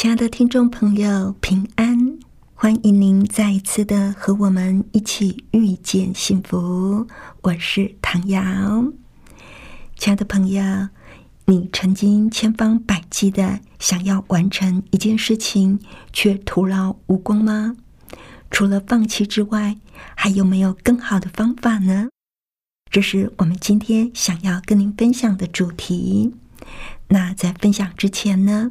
亲爱的听众朋友，平安！欢迎您再一次的和我们一起遇见幸福。我是唐瑶，亲爱的朋友。你曾经千方百计的想要完成一件事情，却徒劳无功吗？除了放弃之外，还有没有更好的方法呢？这是我们今天想要跟您分享的主题。那在分享之前呢，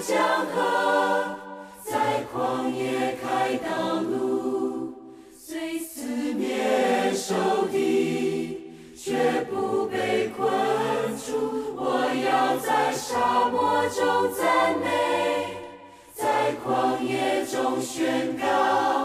江河在旷野开道路虽死面受敌却不被困住我要在沙漠中赞美在旷野中宣告。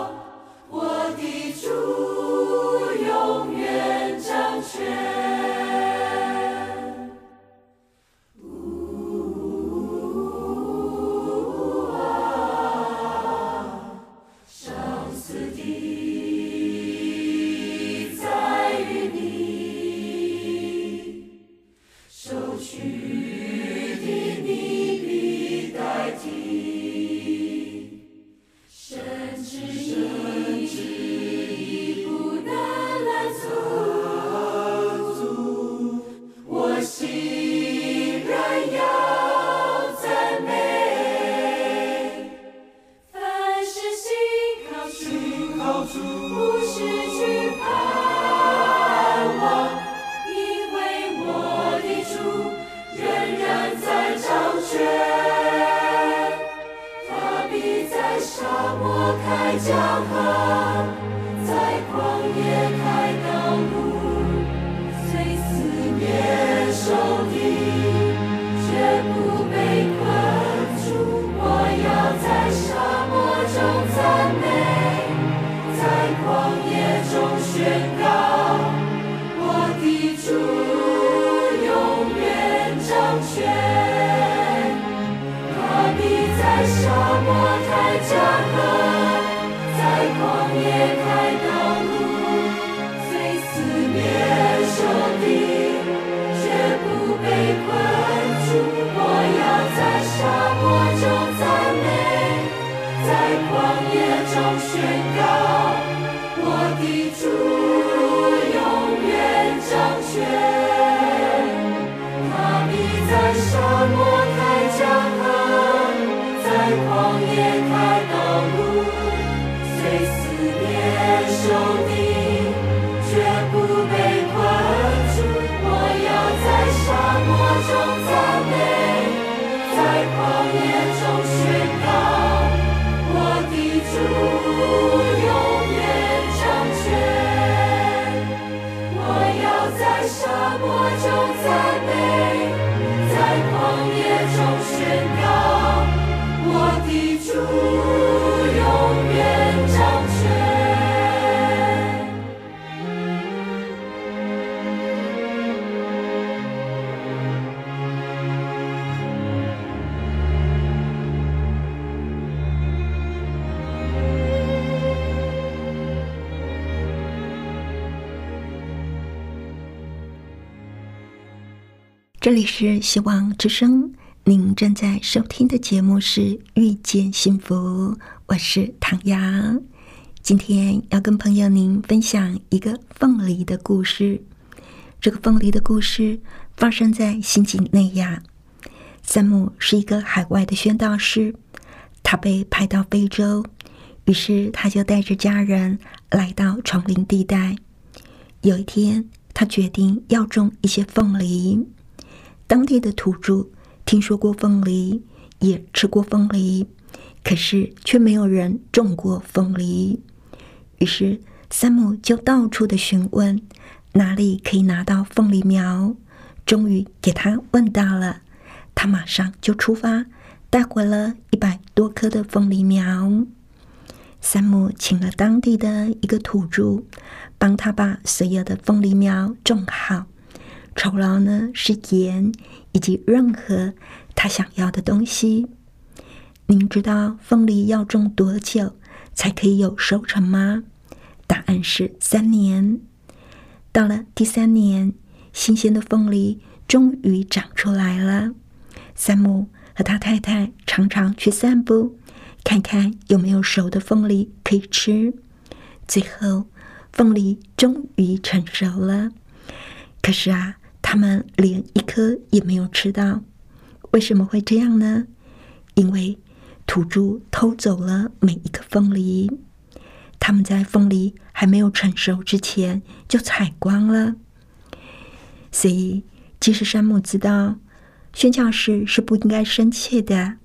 这里是希望之声，您正在收听的节目是《遇见幸福》，我是唐阳。今天要跟朋友您分享一个凤梨的故事。这个凤梨的故事发生在新几内亚。山姆是一个海外的宣道师，他被派到非洲，于是他就带着家人来到丛林地带。有一天，他决定要种一些凤梨。当地的土著听说过凤梨，也吃过凤梨，可是却没有人种过凤梨。于是，山姆就到处的询问哪里可以拿到凤梨苗。终于给他问到了，他马上就出发，带回了一百多棵的凤梨苗。山姆请了当地的一个土著，帮他把所有的凤梨苗种好。酬劳呢是盐以及任何他想要的东西。您知道凤梨要种多久才可以有收成吗？答案是三年。到了第三年，新鲜的凤梨终于长出来了。三姆和他太太常常去散步，看看有没有熟的凤梨可以吃。最后，凤梨终于成熟了。可是啊。他们连一颗也没有吃到，为什么会这样呢？因为土著偷走了每一个凤梨，他们在凤梨还没有成熟之前就采光了。所以，即使山姆知道宣教士是不应该生气的，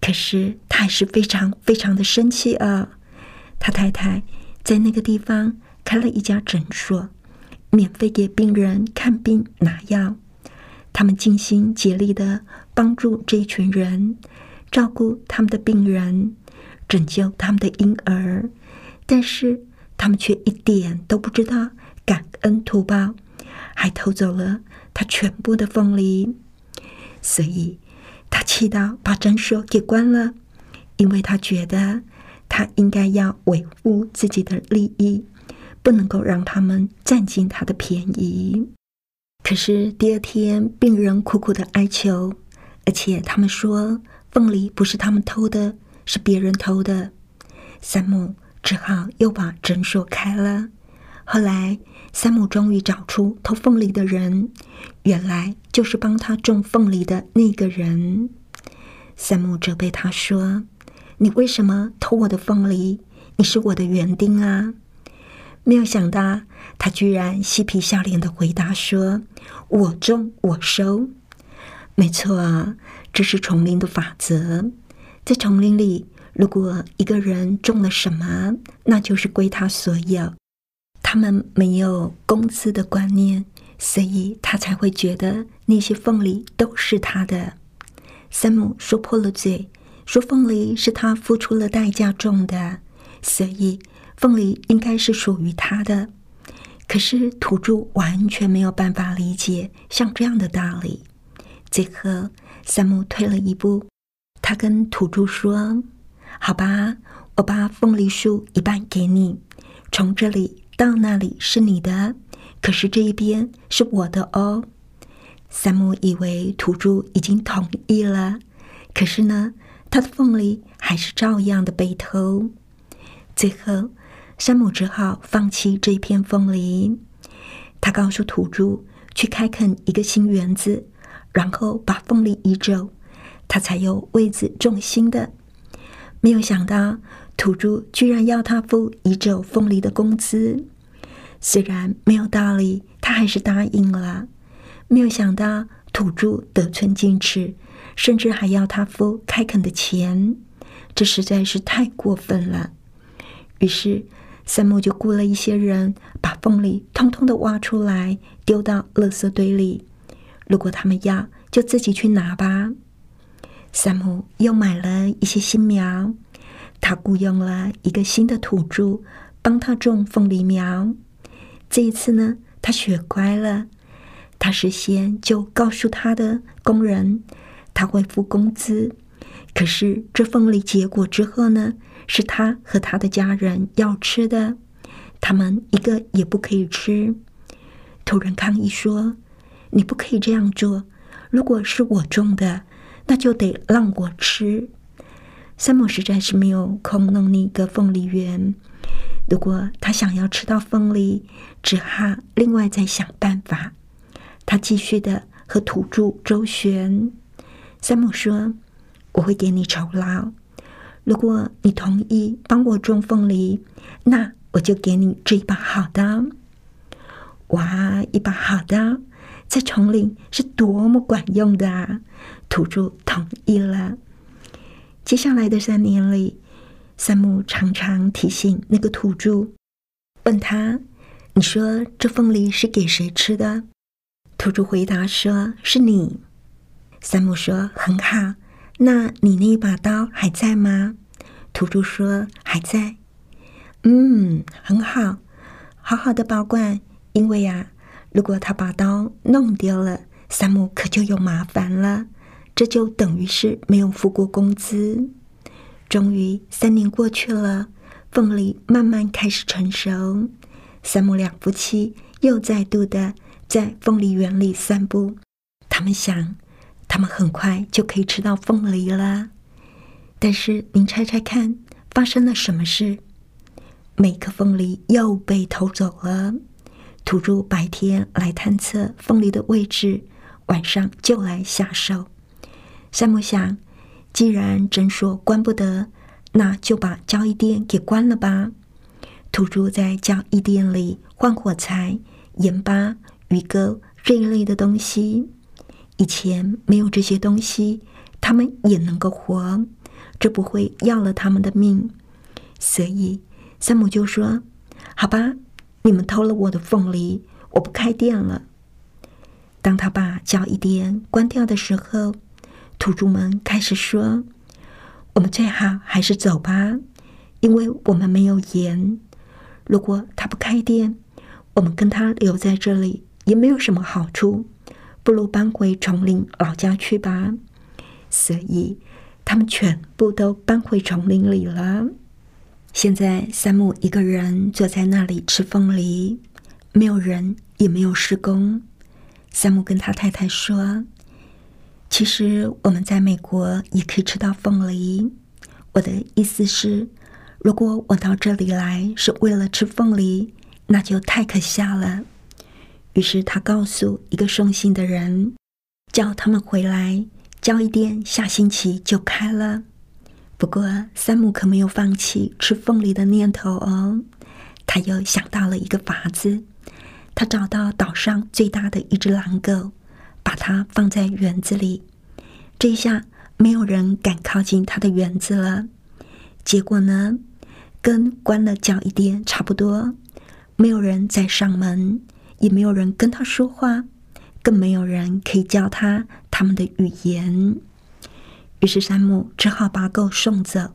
可是他还是非常非常的生气啊！他太太在那个地方开了一家诊所。免费给病人看病拿药，他们尽心竭力的帮助这一群人，照顾他们的病人，拯救他们的婴儿。但是他们却一点都不知道感恩图报，还偷走了他全部的凤梨。所以他气到把诊所给关了，因为他觉得他应该要维护自己的利益。不能够让他们占尽他的便宜。可是第二天，病人苦苦的哀求，而且他们说凤梨不是他们偷的，是别人偷的。山姆只好又把诊所开了。后来，山姆终于找出偷凤梨的人，原来就是帮他种凤梨的那个人。山姆责备他说：“你为什么偷我的凤梨？你是我的园丁啊！”没有想到，他居然嬉皮笑脸的回答说：“我种我收。”没错，这是丛林的法则。在丛林里，如果一个人种了什么，那就是归他所有。他们没有工资的观念，所以他才会觉得那些凤梨都是他的。山姆说破了嘴，说凤梨是他付出了代价种的，所以。凤梨应该是属于他的，可是土著完全没有办法理解像这样的道理。最后，山姆退了一步，他跟土著说：“好吧，我把凤梨树一半给你，从这里到那里是你的，可是这一边是我的哦。”山姆以为土著已经同意了，可是呢，他的凤梨还是照样的被偷。最后。山姆只好放弃这一片凤梨。他告诉土著去开垦一个新园子，然后把凤梨移走，他才有位子种新的。没有想到土著居然要他付移走凤梨的工资，虽然没有道理，他还是答应了。没有想到土著得寸进尺，甚至还要他付开垦的钱，这实在是太过分了。于是。山姆就雇了一些人，把凤梨通通的挖出来，丢到垃圾堆里。如果他们要，就自己去拿吧。山姆又买了一些新苗，他雇佣了一个新的土著，帮他种凤梨苗。这一次呢，他学乖了，他事先就告诉他的工人，他会付工资。可是这凤梨结果之后呢？是他和他的家人要吃的，他们一个也不可以吃。土人抗议说：“你不可以这样做，如果是我种的，那就得让我吃。山姆实在是没有空弄那个凤梨园。如果他想要吃到凤梨，只好另外再想办法。他继续的和土著周旋。山姆说：“我会给你酬劳，如果你同意帮我种凤梨，那我就给你这一把好刀。”哇，一把好刀，在丛林是多么管用的啊！土著同意了。接下来的三年里，山姆常常提醒那个土著，问他：“你说这凤梨是给谁吃的？”土著回答说：“是你。”山姆说：“很好，那你那一把刀还在吗？”土著说：“还在。”嗯，很好，好好的保管。因为呀，如果他把刀弄丢了，山姆可就有麻烦了。这就等于是没有付过工资。终于，三年过去了，凤梨慢慢开始成熟。山姆两夫妻又再度的在凤梨园里散步。他们想，他们很快就可以吃到凤梨了。但是，您猜猜看，发生了什么事？每颗凤梨又被偷走了。土著白天来探测凤梨的位置，晚上就来下手。山姆想，既然诊所关不得，那就把交易店给关了吧。土著在交易店里换火柴、盐巴、鱼钩这一类的东西。以前没有这些东西，他们也能够活，这不会要了他们的命。所以，山姆就说：“好吧。”你们偷了我的凤梨，我不开店了。当他把交易店关掉的时候，土著们开始说：“我们最好还是走吧，因为我们没有盐。如果他不开店，我们跟他留在这里也没有什么好处，不如搬回丛林老家去吧。”所以，他们全部都搬回丛林里了。现在，山姆一个人坐在那里吃凤梨，没有人，也没有施工。山姆跟他太太说：“其实我们在美国也可以吃到凤梨。我的意思是，如果我到这里来是为了吃凤梨，那就太可笑了。”于是他告诉一个送信的人，叫他们回来，交易店下星期就开了。不过，山姆可没有放弃吃凤梨的念头哦。他又想到了一个法子，他找到岛上最大的一只狼狗，把它放在园子里。这下，没有人敢靠近他的园子了。结果呢，跟关了脚一点差不多。没有人再上门，也没有人跟他说话，更没有人可以教他他们的语言。于是山姆只好把狗送走，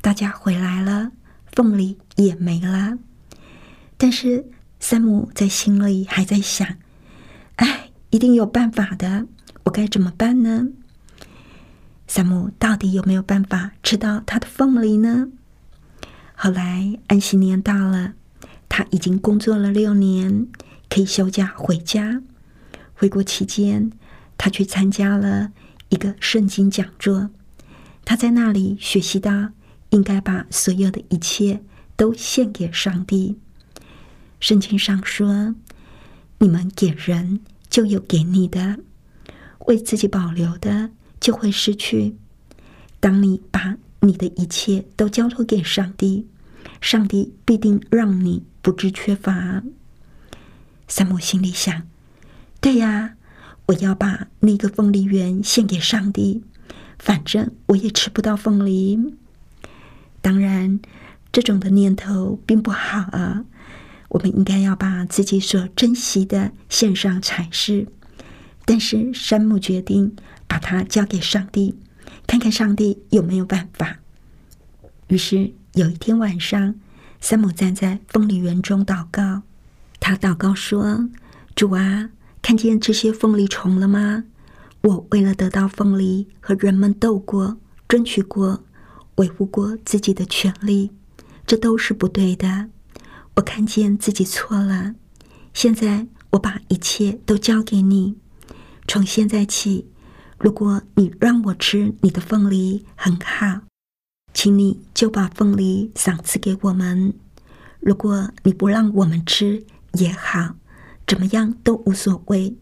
大家回来了，凤梨也没了。但是山姆在心里还在想：“哎，一定有办法的，我该怎么办呢？”山姆到底有没有办法吃到他的凤梨呢？后来安息年到了，他已经工作了六年，可以休假回家。回国期间，他去参加了。一个圣经讲座，他在那里学习到应该把所有的一切都献给上帝。圣经上说：“你们给人就有给你的，为自己保留的就会失去。当你把你的一切都交托给上帝，上帝必定让你不致缺乏。”山姆心里想：“对呀。”我要把那个凤梨园献给上帝，反正我也吃不到凤梨。当然，这种的念头并不好啊。我们应该要把自己所珍惜的献上才是。但是山姆决定把它交给上帝，看看上帝有没有办法。于是有一天晚上，山姆站在凤梨园中祷告，他祷告说：“主啊。”看见这些凤梨虫了吗？我为了得到凤梨，和人们斗过，争取过，维护过自己的权利，这都是不对的。我看见自己错了，现在我把一切都交给你。从现在起，如果你让我吃你的凤梨，很好，请你就把凤梨赏赐给我们；如果你不让我们吃也好，怎么样都无所谓。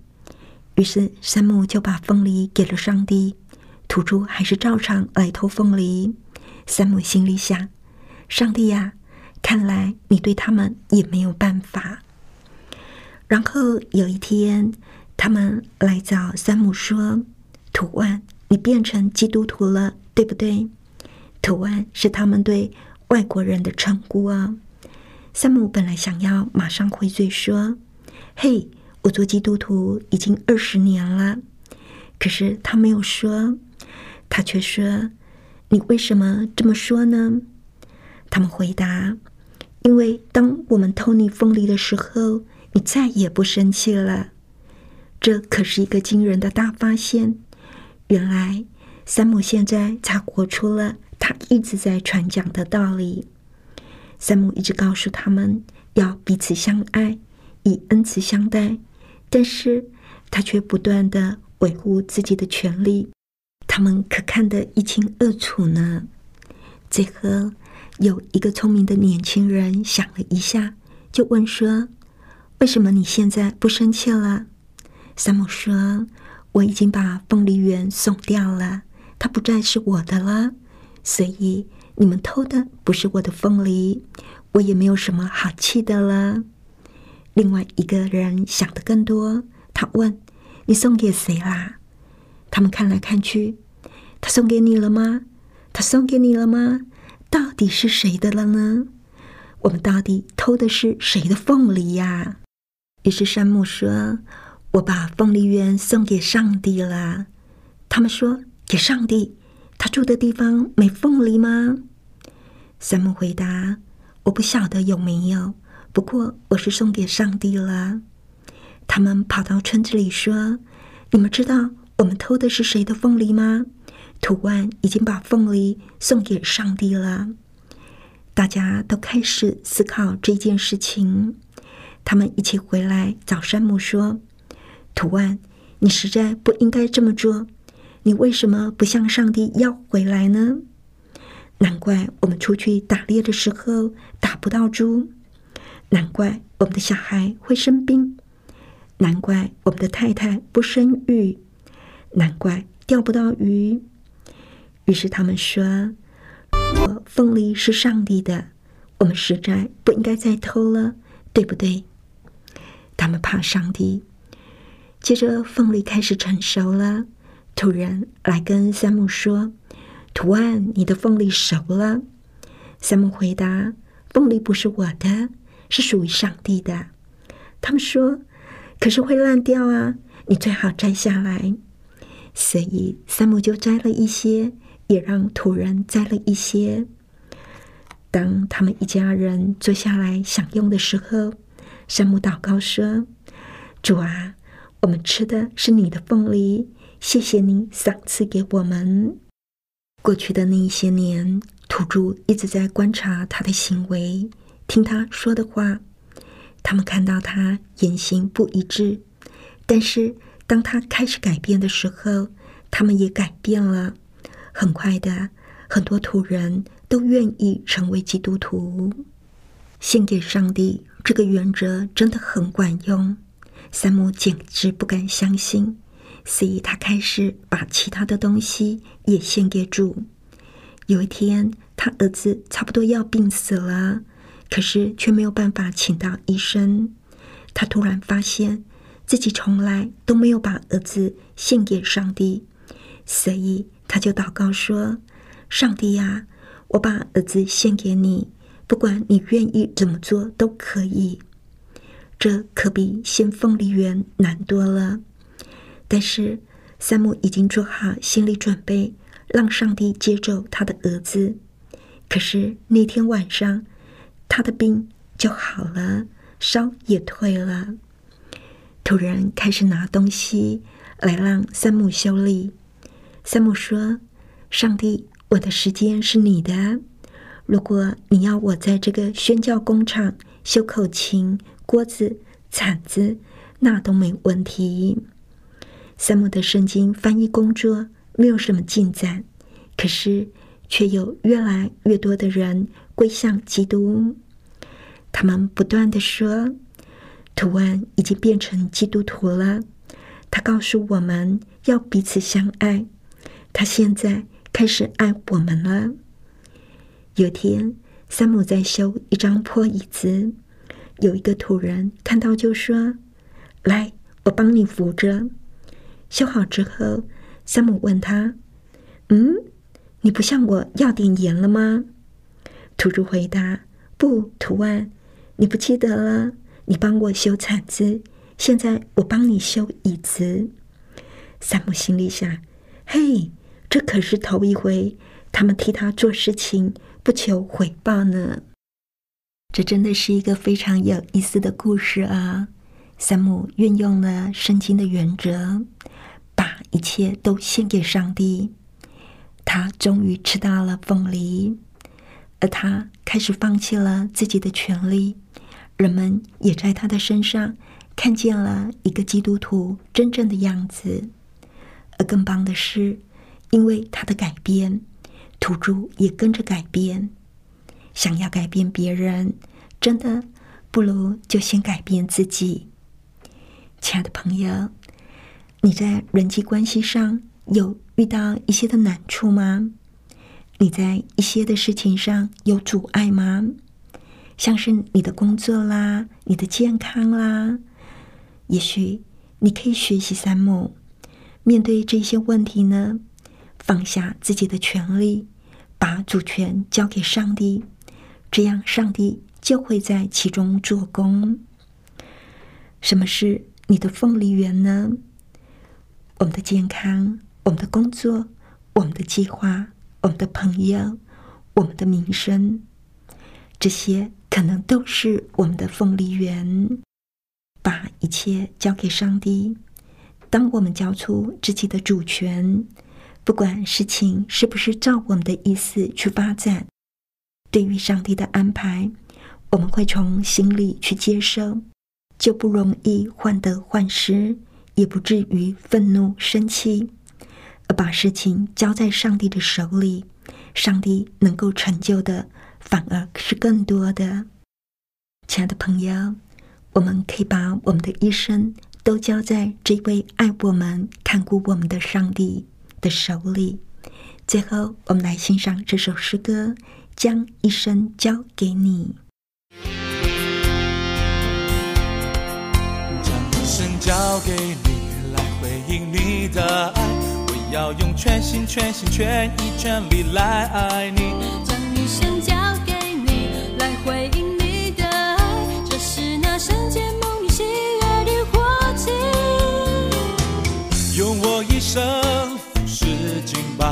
于是，山姆就把凤梨给了上帝。土著还是照常来偷凤梨。山姆心里想：“上帝呀，看来你对他们也没有办法。”然后有一天，他们来找山姆说：“图案，你变成基督徒了，对不对？”图案是他们对外国人的称呼啊。山姆本来想要马上回嘴说：“嘿。”我做基督徒已经二十年了，可是他没有说，他却说：“你为什么这么说呢？”他们回答：“因为当我们偷你凤梨的时候，你再也不生气了。”这可是一个惊人的大发现。原来，山姆现在才活出了他一直在传讲的道理。山姆一直告诉他们要彼此相爱，以恩慈相待。但是他却不断的维护自己的权利，他们可看得一清二楚呢。最后，有一个聪明的年轻人想了一下，就问说：“为什么你现在不生气了？”山姆说：“我已经把凤梨园送掉了，它不再是我的了，所以你们偷的不是我的凤梨，我也没有什么好气的了。”另外一个人想的更多，他问：“你送给谁啦？”他们看来看去，他送给你了吗？他送给你了吗？到底是谁的了呢？我们到底偷的是谁的凤梨呀？于是山姆说：“我把凤梨园送给上帝了。”他们说：“给上帝？他住的地方没凤梨吗？”山姆回答：“我不晓得有没有。”不过我是送给上帝了。他们跑到村子里说：“你们知道我们偷的是谁的凤梨吗？”图案已经把凤梨送给上帝了。大家都开始思考这件事情。他们一起回来找山姆说：“图案，你实在不应该这么做。你为什么不向上帝要回来呢？难怪我们出去打猎的时候打不到猪。”难怪我们的小孩会生病，难怪我们的太太不生育，难怪钓不到鱼。于是他们说：“我凤梨是上帝的，我们实在不应该再偷了，对不对？”他们怕上帝。接着凤梨开始成熟了，突然来跟山姆说：“图案，你的凤梨熟了。”山姆回答：“凤梨不是我的。”是属于上帝的。他们说：“可是会烂掉啊！你最好摘下来。”所以山姆就摘了一些，也让土人摘了一些。当他们一家人坐下来享用的时候，山姆祷告说：“主啊，我们吃的是你的凤梨，谢谢你赏赐给我们。”过去的那一些年，土著一直在观察他的行为。听他说的话，他们看到他言行不一致，但是当他开始改变的时候，他们也改变了。很快的，很多土人都愿意成为基督徒，献给上帝这个原则真的很管用。山姆简直不敢相信，所以他开始把其他的东西也献给主。有一天，他儿子差不多要病死了。可是却没有办法请到医生。他突然发现自己从来都没有把儿子献给上帝，所以他就祷告说：“上帝呀，我把儿子献给你，不管你愿意怎么做都可以。”这可比献凤梨园难多了。但是山姆已经做好心理准备，让上帝接走他的儿子。可是那天晚上。他的病就好了，烧也退了。突然开始拿东西来让山姆修理。山姆说：“上帝，我的时间是你的。如果你要我在这个宣教工厂修口琴、锅子、铲子，那都没问题。”三姆的圣经翻译工作没有什么进展，可是却有越来越多的人归向基督。他们不断的说：“图案已经变成基督徒了。”他告诉我们要彼此相爱。他现在开始爱我们了。有天，山姆在修一张破椅子，有一个土人看到就说：“来，我帮你扶着。”修好之后，山姆问他：“嗯，你不向我要点盐了吗？”土著回答：“不，图案，你不记得了？你帮我修铲子，现在我帮你修椅子。”山姆心里想：“嘿，这可是头一回，他们替他做事情不求回报呢。”这真的是一个非常有意思的故事啊！山姆运用了圣经的原则。一切都献给上帝，他终于吃到了凤梨，而他开始放弃了自己的权利。人们也在他的身上看见了一个基督徒真正的样子。而更棒的是，因为他的改变，土著也跟着改变。想要改变别人，真的不如就先改变自己。亲爱的朋友。你在人际关系上有遇到一些的难处吗？你在一些的事情上有阻碍吗？像是你的工作啦、你的健康啦，也许你可以学习三木，面对这些问题呢，放下自己的权利，把主权交给上帝，这样上帝就会在其中做工。什么是你的凤梨园呢？我们的健康，我们的工作，我们的计划，我们的朋友，我们的名声，这些可能都是我们的凤梨园。把一切交给上帝。当我们交出自己的主权，不管事情是不是照我们的意思去发展，对于上帝的安排，我们会从心里去接受，就不容易患得患失。也不至于愤怒生气，而把事情交在上帝的手里，上帝能够成就的反而是更多的。亲爱的朋友，我们可以把我们的一生都交在这位爱我们、看顾我们的上帝的手里。最后，我们来欣赏这首诗歌：将一生交给你。将一生交给你应你的爱，我要用全心全心全意全力来爱你。将一生交给你来回应你的爱，这是那圣洁梦里喜悦的火气。用我一生俯视敬拜，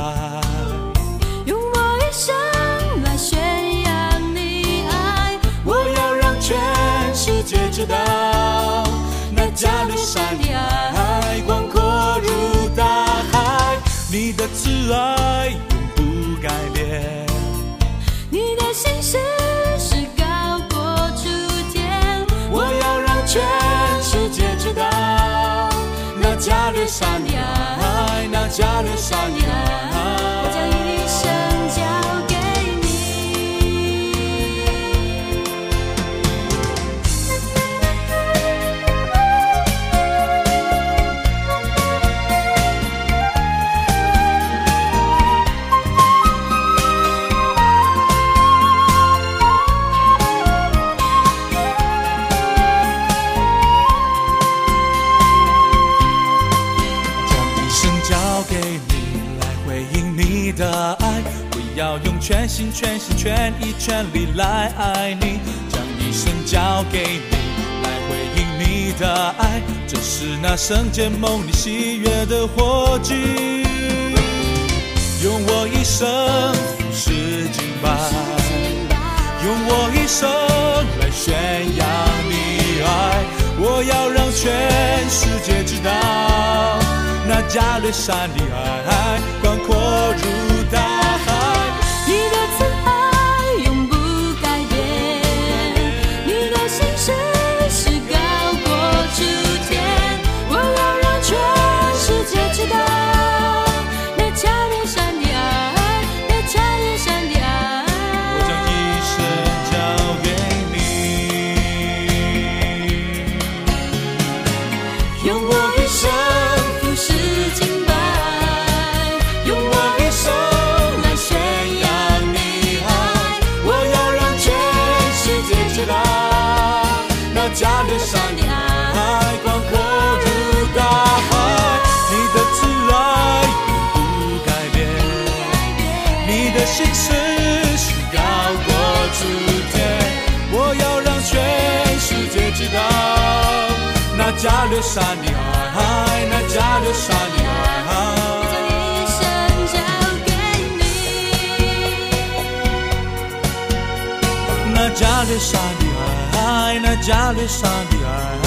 是爱永不改变。你的心事是高过楚天，我要让全世界知道，那加勒山的爱，那加勒山的全心全心全意全力来爱你，将一生交给你，来回应你的爱，这是那圣洁梦里喜悦的火炬。用我一生俯视敬拜，用我一生来宣扬你爱，我要让全世界知道，那加略山的爱广阔如加略沙的爱，那加略沙的我将。一生交给你。那加略沙的爱，那加略沙的我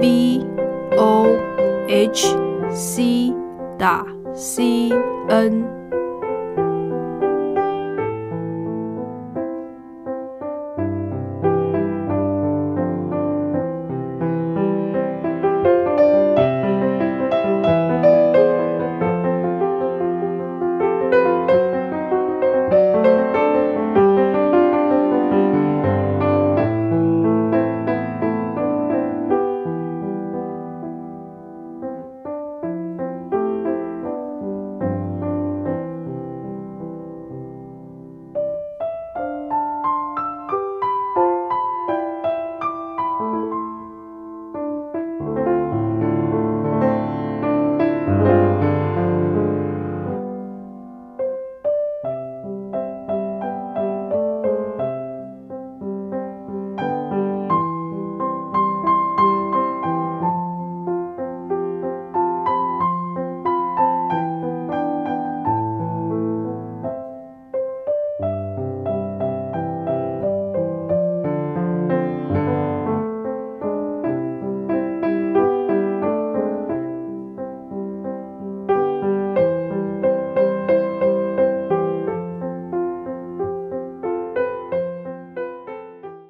v o h c 打 c n